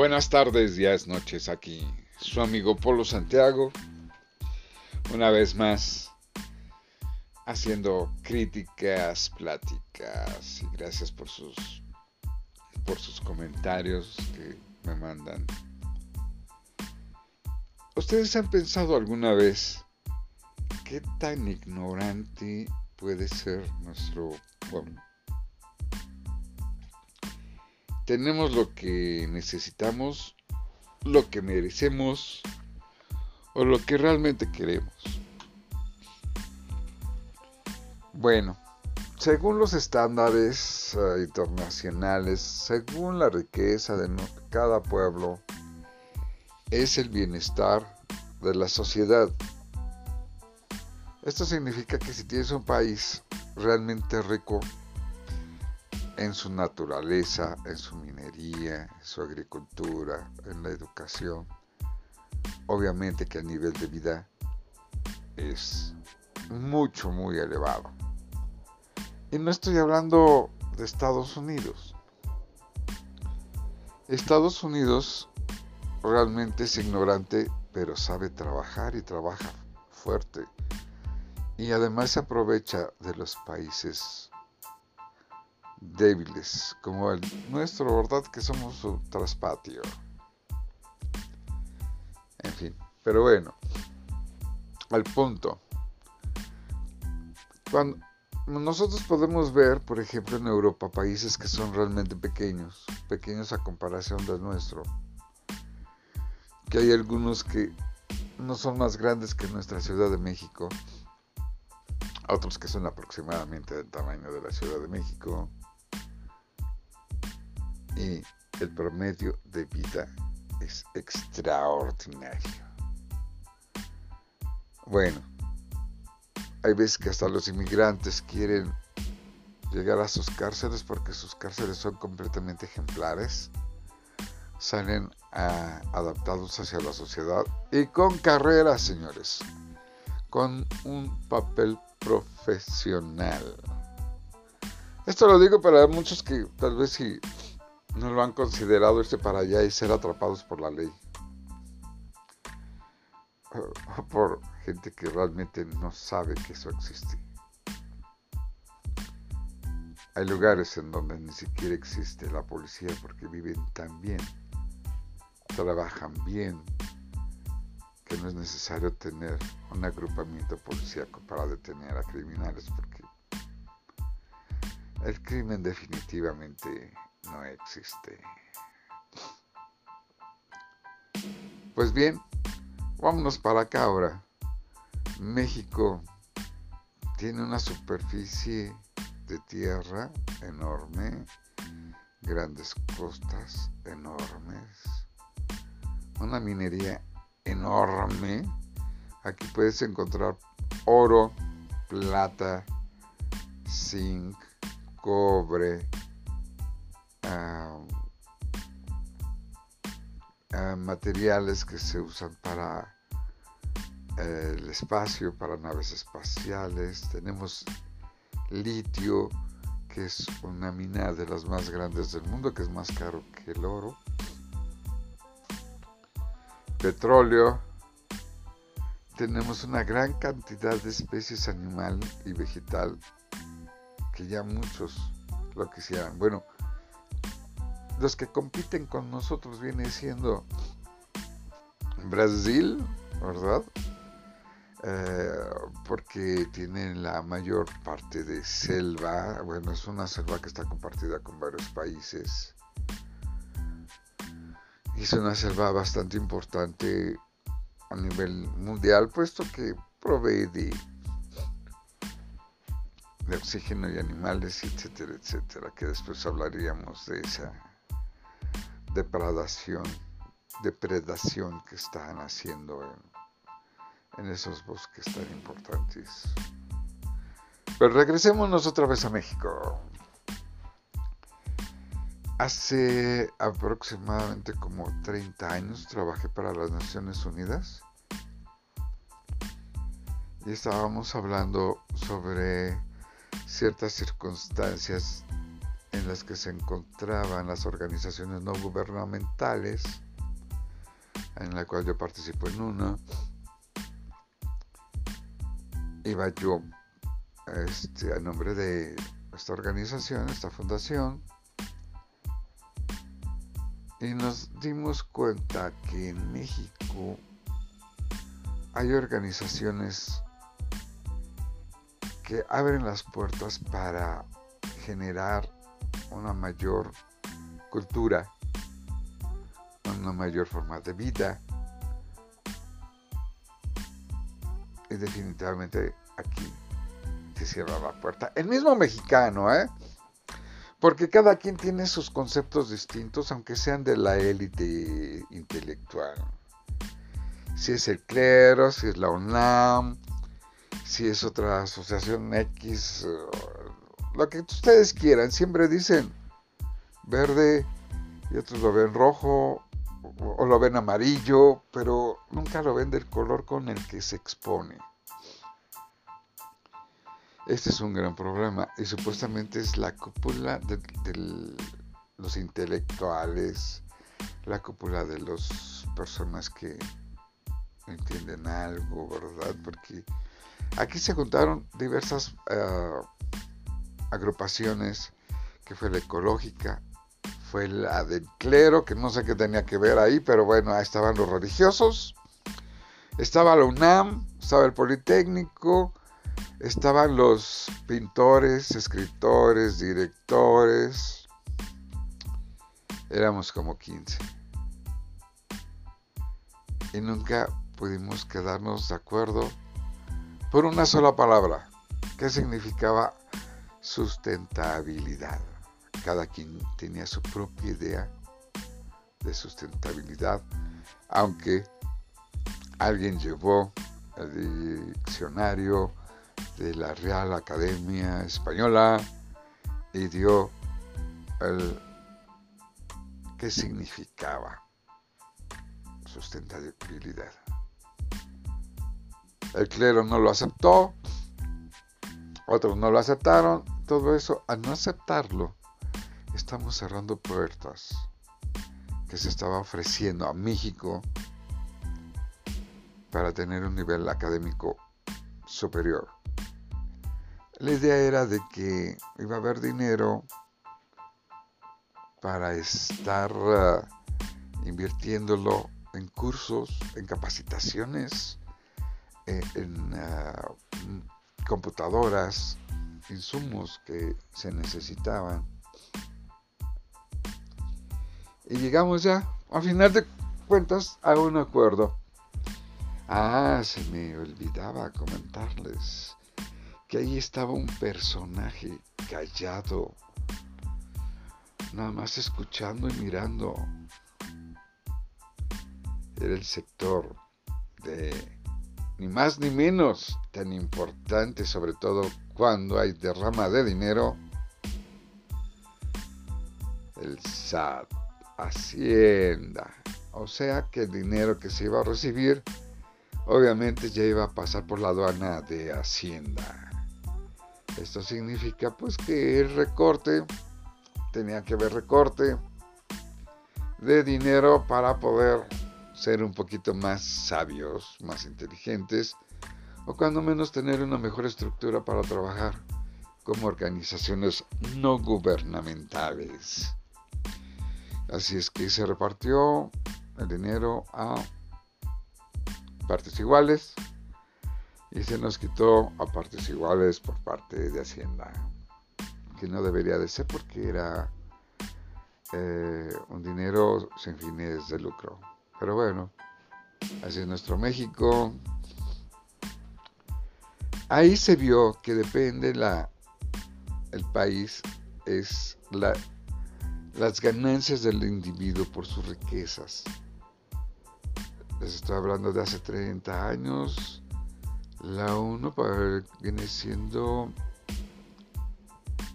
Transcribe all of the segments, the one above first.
Buenas tardes, días, noches, aquí su amigo Polo Santiago, una vez más haciendo críticas, pláticas y gracias por sus por sus comentarios que me mandan. ¿Ustedes han pensado alguna vez qué tan ignorante puede ser nuestro pueblo? Tenemos lo que necesitamos, lo que merecemos o lo que realmente queremos. Bueno, según los estándares eh, internacionales, según la riqueza de cada pueblo, es el bienestar de la sociedad. Esto significa que si tienes un país realmente rico, en su naturaleza, en su minería, en su agricultura, en la educación. Obviamente que el nivel de vida es mucho, muy elevado. Y no estoy hablando de Estados Unidos. Estados Unidos realmente es ignorante, pero sabe trabajar y trabaja fuerte. Y además se aprovecha de los países débiles, como el nuestro, ¿verdad? Que somos su traspatio. En fin, pero bueno, al punto. Cuando nosotros podemos ver, por ejemplo, en Europa, países que son realmente pequeños, pequeños a comparación del nuestro, que hay algunos que no son más grandes que nuestra Ciudad de México, otros que son aproximadamente del tamaño de la Ciudad de México, y el promedio de vida es extraordinario. Bueno, hay veces que hasta los inmigrantes quieren llegar a sus cárceles porque sus cárceles son completamente ejemplares, salen ah, adaptados hacia la sociedad y con carreras, señores, con un papel profesional. Esto lo digo para muchos que tal vez si no lo han considerado irse para allá y ser atrapados por la ley. O por gente que realmente no sabe que eso existe. Hay lugares en donde ni siquiera existe la policía porque viven tan bien, trabajan bien, que no es necesario tener un agrupamiento policíaco para detener a criminales porque el crimen definitivamente no existe. Pues bien, vámonos para acá ahora. México tiene una superficie de tierra enorme, grandes costas enormes, una minería enorme. Aquí puedes encontrar oro, plata, zinc, cobre, materiales que se usan para eh, el espacio, para naves espaciales. Tenemos litio, que es una mina de las más grandes del mundo, que es más caro que el oro. Petróleo. Tenemos una gran cantidad de especies animal y vegetal que ya muchos lo quisieran. Bueno, los que compiten con nosotros viene siendo Brasil, ¿verdad? Eh, porque tienen la mayor parte de selva, bueno, es una selva que está compartida con varios países. Y es una selva bastante importante a nivel mundial, puesto que provee de, de oxígeno y animales, etcétera, etcétera, que después hablaríamos de esa depredación, depredación que están haciendo en, en esos bosques tan importantes. Pero regresémonos otra vez a México. Hace aproximadamente como 30 años trabajé para las Naciones Unidas y estábamos hablando sobre ciertas circunstancias en las que se encontraban las organizaciones no gubernamentales, en la cual yo participo en una, iba yo este, a nombre de esta organización, esta fundación, y nos dimos cuenta que en México hay organizaciones que abren las puertas para generar una mayor cultura, una mayor forma de vida. Y definitivamente aquí se cierra la puerta. El mismo mexicano, ¿eh? Porque cada quien tiene sus conceptos distintos, aunque sean de la élite intelectual. Si es el clero, si es la UNAM, si es otra asociación X, lo que ustedes quieran, siempre dicen verde y otros lo ven rojo o lo ven amarillo, pero nunca lo ven del color con el que se expone. Este es un gran problema y supuestamente es la cúpula de, los intelectuales, la cúpula de las personas que entienden algo, ¿verdad? Porque aquí se juntaron diversas eh, agrupaciones, que fue la ecológica, fue la del clero, que no sé qué tenía que ver ahí, pero bueno, estaban los religiosos, estaba la UNAM, estaba el Politécnico, estaban los pintores, escritores, directores, éramos como 15. Y nunca pudimos quedarnos de acuerdo por una sola palabra. ¿Qué significaba sustentabilidad. Cada quien tenía su propia idea de sustentabilidad, aunque alguien llevó el diccionario de la Real Academia Española y dio el qué significaba sustentabilidad. El clero no lo aceptó, otros no lo aceptaron, todo eso, al no aceptarlo, estamos cerrando puertas que se estaba ofreciendo a México para tener un nivel académico superior. La idea era de que iba a haber dinero para estar uh, invirtiéndolo en cursos, en capacitaciones, eh, en uh, computadoras, insumos que se necesitaban. Y llegamos ya, a final de cuentas, a un acuerdo. Ah, se me olvidaba comentarles que ahí estaba un personaje callado, nada más escuchando y mirando. Era el sector de ni más ni menos tan importante, sobre todo cuando hay derrama de dinero, el SAT, Hacienda. O sea que el dinero que se iba a recibir, obviamente ya iba a pasar por la aduana de Hacienda. Esto significa pues que el recorte, tenía que haber recorte de dinero para poder ser un poquito más sabios, más inteligentes, o cuando menos tener una mejor estructura para trabajar como organizaciones no gubernamentales. Así es que se repartió el dinero a partes iguales y se nos quitó a partes iguales por parte de Hacienda, que no debería de ser porque era eh, un dinero sin fines de lucro. Pero bueno, así es nuestro México. Ahí se vio que depende la, el país, es la, las ganancias del individuo por sus riquezas. Les estoy hablando de hace 30 años. La ONU viene siendo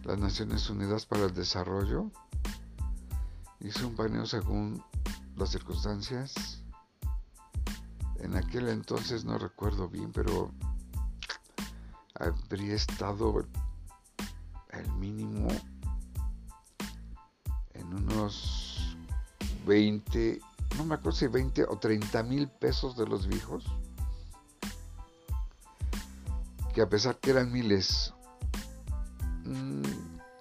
las Naciones Unidas para el Desarrollo. Hizo un paneo según las circunstancias. En aquel entonces no recuerdo bien, pero habría estado el mínimo unos 20, no me acuerdo si 20 o 30 mil pesos de los viejos, que a pesar que eran miles, mm,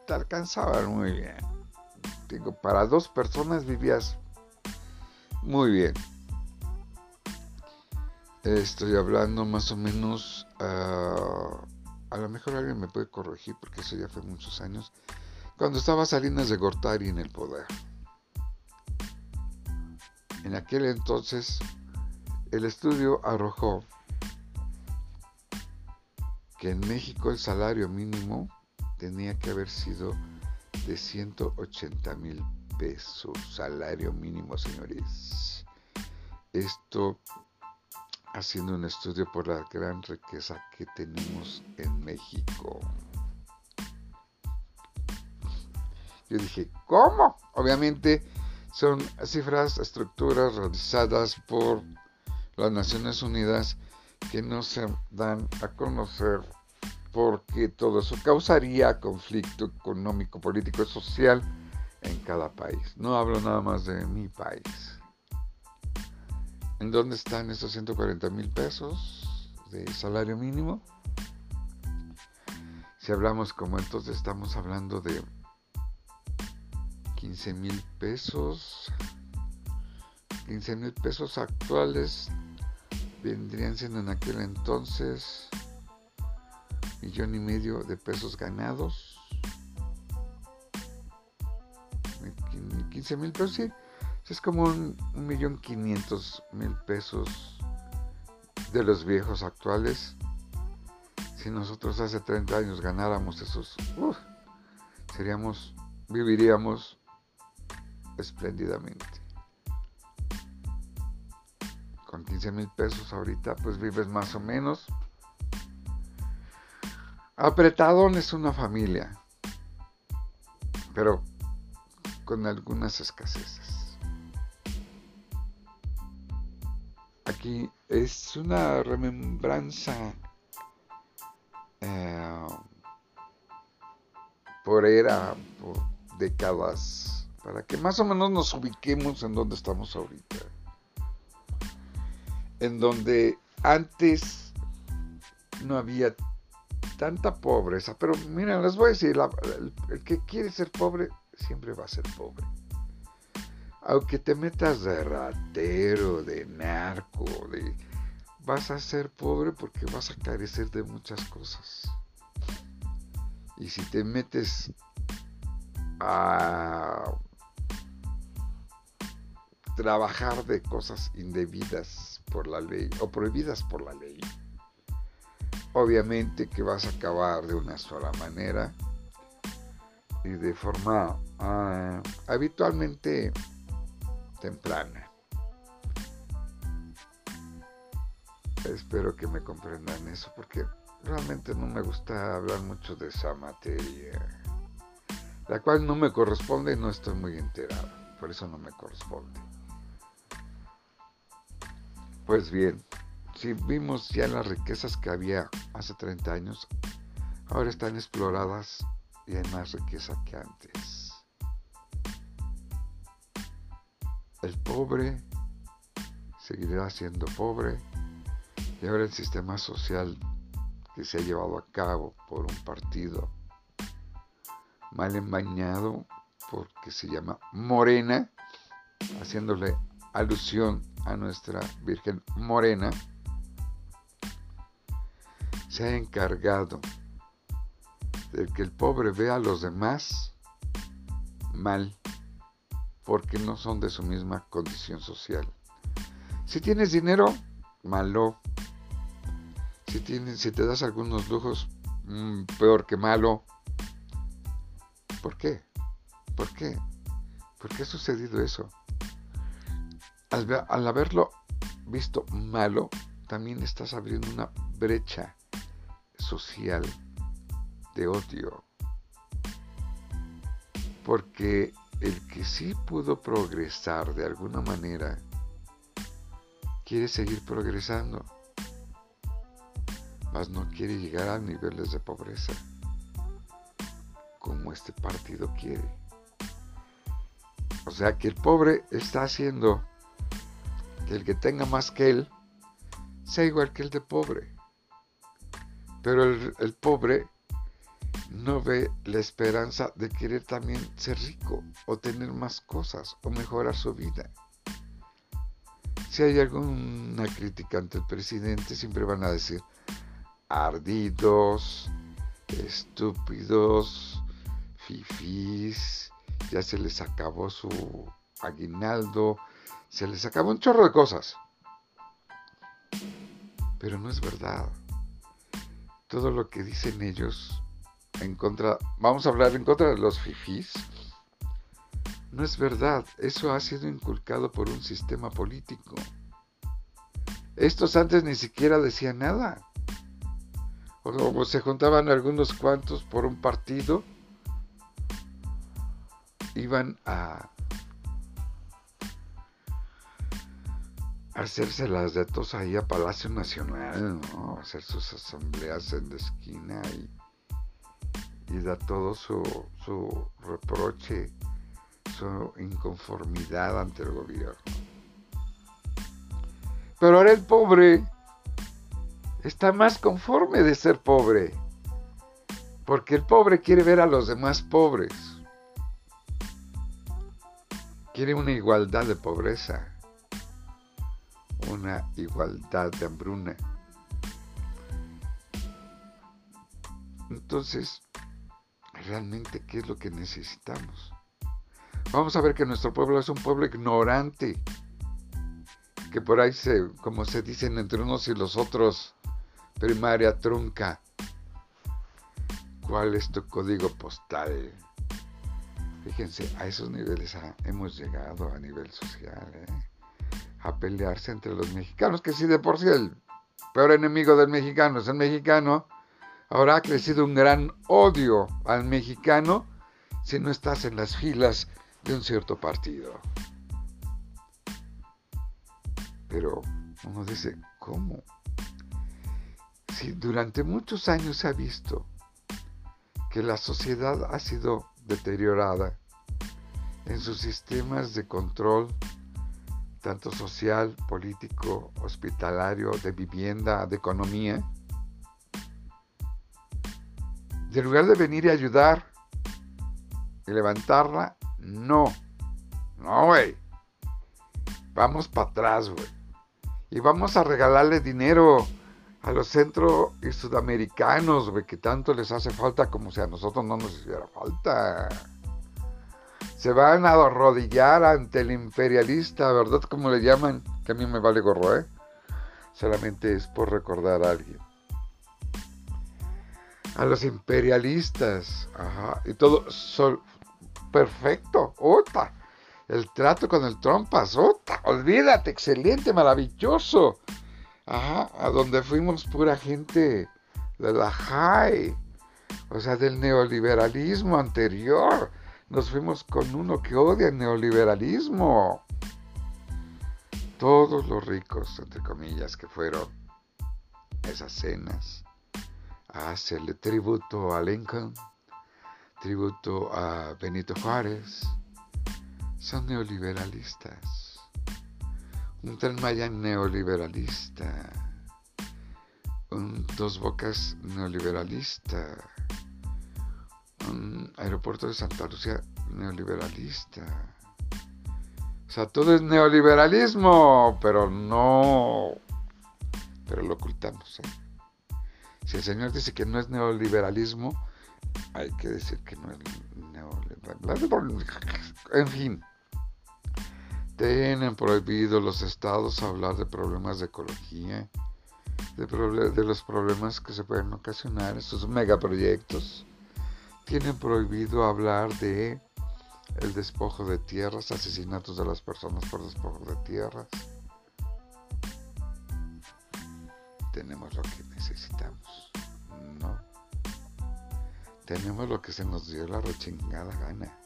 te alcanzaban muy bien. Digo, para dos personas vivías muy bien. Estoy hablando más o menos, ah, a lo mejor alguien me puede corregir porque eso ya fue muchos años, cuando estaba Salinas de Gortari en el poder. En aquel entonces el estudio arrojó que en México el salario mínimo tenía que haber sido de 180 mil pesos, salario mínimo, señores. Esto haciendo un estudio por la gran riqueza que tenemos en México. Yo dije, ¿cómo? Obviamente son cifras, estructuras realizadas por las Naciones Unidas que no se dan a conocer porque todo eso causaría conflicto económico, político y social en cada país. No hablo nada más de mi país. ¿En dónde están esos 140 mil pesos de salario mínimo? Si hablamos como entonces estamos hablando de 15 mil pesos. 15 mil pesos actuales vendrían siendo en aquel entonces millón y medio de pesos ganados. 15 mil pesos, sí. Es como un, millón quinientos mil pesos de los viejos actuales. Si nosotros hace 30 años ganáramos esos, seríamos, viviríamos espléndidamente. Con 15 mil pesos ahorita pues vives más o menos. Apretadón es una familia, pero con algunas escaseces. Aquí es una remembranza eh, por era, por décadas para que más o menos nos ubiquemos en donde estamos ahorita. En donde antes no había tanta pobreza, pero miren, les voy a decir, el, que quiere ser pobre siempre va a ser pobre. Aunque te metas de ratero, de narco, de vas a ser pobre porque vas a carecer de muchas cosas. Y si te metes a trabajar de cosas indebidas por la ley o prohibidas por la ley, obviamente que vas a acabar de una sola manera y de forma ah, habitualmente temprana. Espero que me comprendan eso porque realmente no me gusta hablar mucho de esa materia, la cual no me corresponde y no estoy muy enterado, por eso no me corresponde. Pues bien, si vimos ya las riquezas que había hace 30 años, ahora están exploradas y hay más riqueza que antes. El pobre seguirá siendo pobre y ahora el sistema social que se ha llevado a cabo por un partido mal embañado porque se llama Morena, haciéndole alusión a nuestra Virgen Morena, se ha encargado de que el pobre vea a los demás mal, porque no son de su misma condición social. Si tienes dinero, malo. Si, tienes, si te das algunos lujos, mm, peor que malo. ¿Por qué? ¿Por qué? ¿Por qué ha sucedido eso? al, haberlo visto malo, también estás abriendo una brecha social de odio. Porque el que sí pudo progresar de alguna manera, quiere seguir progresando, mas no quiere llegar a niveles de pobreza como este partido quiere. O sea que el pobre está haciendo que el que tenga más que él sea igual que el de pobre. Pero el, pobre no ve la esperanza de querer también ser rico o tener más cosas o mejorar su vida. Si hay alguna crítica ante el presidente, siempre van a decir ardidos, estúpidos, fifís, ya se les acabó su aguinaldo, se les acabó un chorro de cosas. Pero no es verdad. Todo lo que dicen ellos en contra, vamos a hablar en contra de los fifís, no es verdad. Eso ha sido inculcado por un sistema político. Estos antes ni siquiera decían nada. O se juntaban algunos cuantos por un partido, iban a hacerse las de todos ahí a Palacio Nacional, hacer sus asambleas en la esquina y y da todo su, su reproche, su inconformidad ante el gobierno. Pero ahora el pobre está más conforme de ser pobre, porque el pobre quiere ver a los demás pobres, quiere una igualdad de pobreza, una igualdad de hambruna. Entonces, realmente qué es lo que necesitamos. Vamos a ver que nuestro pueblo es un pueblo ignorante, que por ahí se, como se dicen entre unos y los otros, primaria trunca. ¿Cuál es tu código postal? Fíjense, a esos niveles hemos llegado a nivel social, ¿eh? a pelearse entre los mexicanos, que si de por sí el peor enemigo del mexicano es el mexicano, Ahora ha crecido un gran odio al mexicano si no estás en las filas de un cierto partido. Pero uno dice, ¿cómo? Si durante muchos años se ha visto que la sociedad ha sido deteriorada en sus sistemas de control, tanto social, político, hospitalario, de vivienda, de economía, en lugar de venir y ayudar y levantarla, no. No, güey. Vamos para atrás, güey. Y vamos a regalarle dinero a los centro y sudamericanos, güey, que tanto les hace falta como si a nosotros no nos hiciera falta. Se van a arrodillar ante el imperialista, ¿verdad? Como le llaman, que a mí me vale gorro, ¿eh? Solamente es por recordar a alguien a los imperialistas. Ajá, y todo perfecto. Ota. El trato con el trompas. Ota. Olvídate, excelente, maravilloso. Ajá, a donde fuimos pura gente de la high. O sea, del neoliberalismo anterior. Nos fuimos con uno que odia el neoliberalismo. Todos los ricos, entre comillas, que fueron esas cenas hacerle tributo a Lincoln, tributo a Benito Juárez, son neoliberalistas. Un tren Maya neoliberalista, un Dos Bocas neoliberalista, un aeropuerto de Santa Lucía neoliberalista. O sea, todo es neoliberalismo, pero no, pero lo ocultamos. ¿eh? Si el Señor dice que no es neoliberalismo, hay que decir que no es neoliberalismo. En fin, tienen prohibido los estados hablar de problemas de ecología, de, los problemas que se pueden ocasionar en sus megaproyectos. Tienen prohibido hablar de el despojo de tierras, asesinatos de las personas por despojo de tierras. Tenemos lo que necesitamos. Tenemos lo que se nos dio la rechingada gana.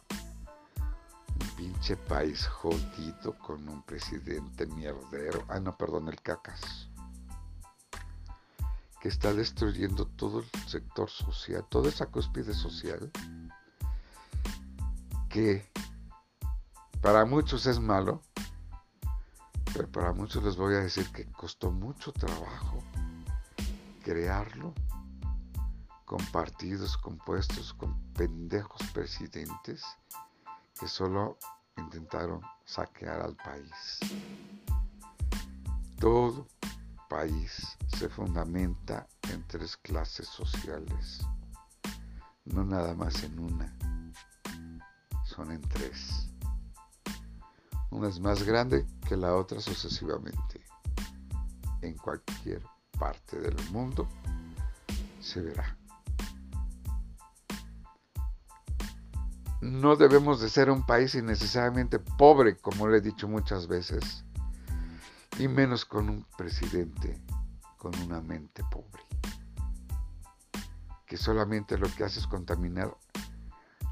Un pinche país jodido con un presidente mierdero. Ah, no, perdón, el cacas. Que está destruyendo todo el sector social, toda esa cúspide social. Que para muchos es malo, pero para muchos les voy a decir que costó mucho trabajo crearlo con partidos compuestos con pendejos presidentes que solo intentaron saquear al país. Todo país se fundamenta en tres clases sociales, no nada más en una, son en tres. Una es más grande que la otra sucesivamente. En cualquier parte del mundo se verá. No debemos de ser un país innecesariamente pobre, como le he dicho muchas veces, y menos con un presidente con una mente pobre, que solamente lo que hace es contaminar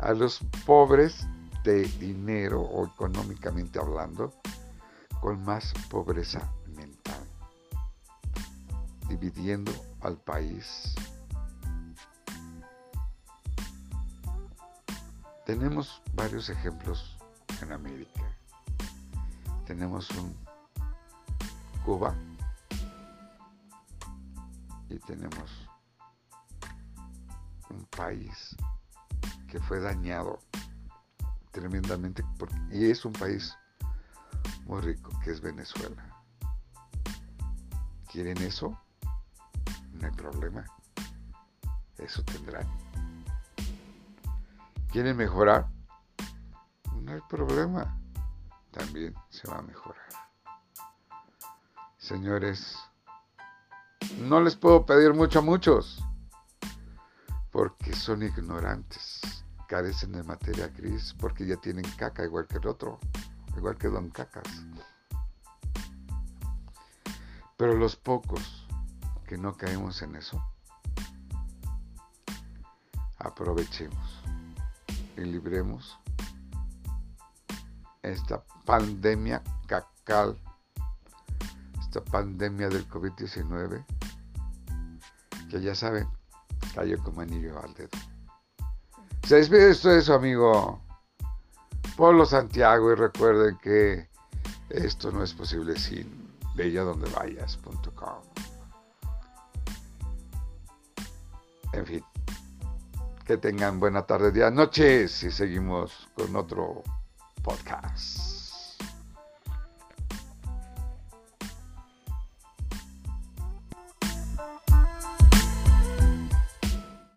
a los pobres de dinero o económicamente hablando, con más pobreza dividiendo al país. Tenemos varios ejemplos en América. Tenemos un Cuba y tenemos un país que fue dañado tremendamente y es un país muy rico que es Venezuela. ¿Quieren eso? No hay problema. Eso tendrán. ¿Quieren mejorar? No hay problema. También se va a mejorar. Señores, no les puedo pedir mucho a muchos porque son ignorantes carecen de materia gris porque ya tienen caca igual que el otro, igual que Don Cacas. Pero los pocos que no caemos en eso, aprovechemos y libremos esta pandemia cacal, esta pandemia del COVID-19, que ya saben, cayó como anillo al dedo. Se despide esto de su amigo Polo Santiago y recuerden que esto no es posible sin belladondevayas.com. En fin, que tengan buena tarde, día, noche y seguimos con otro podcast.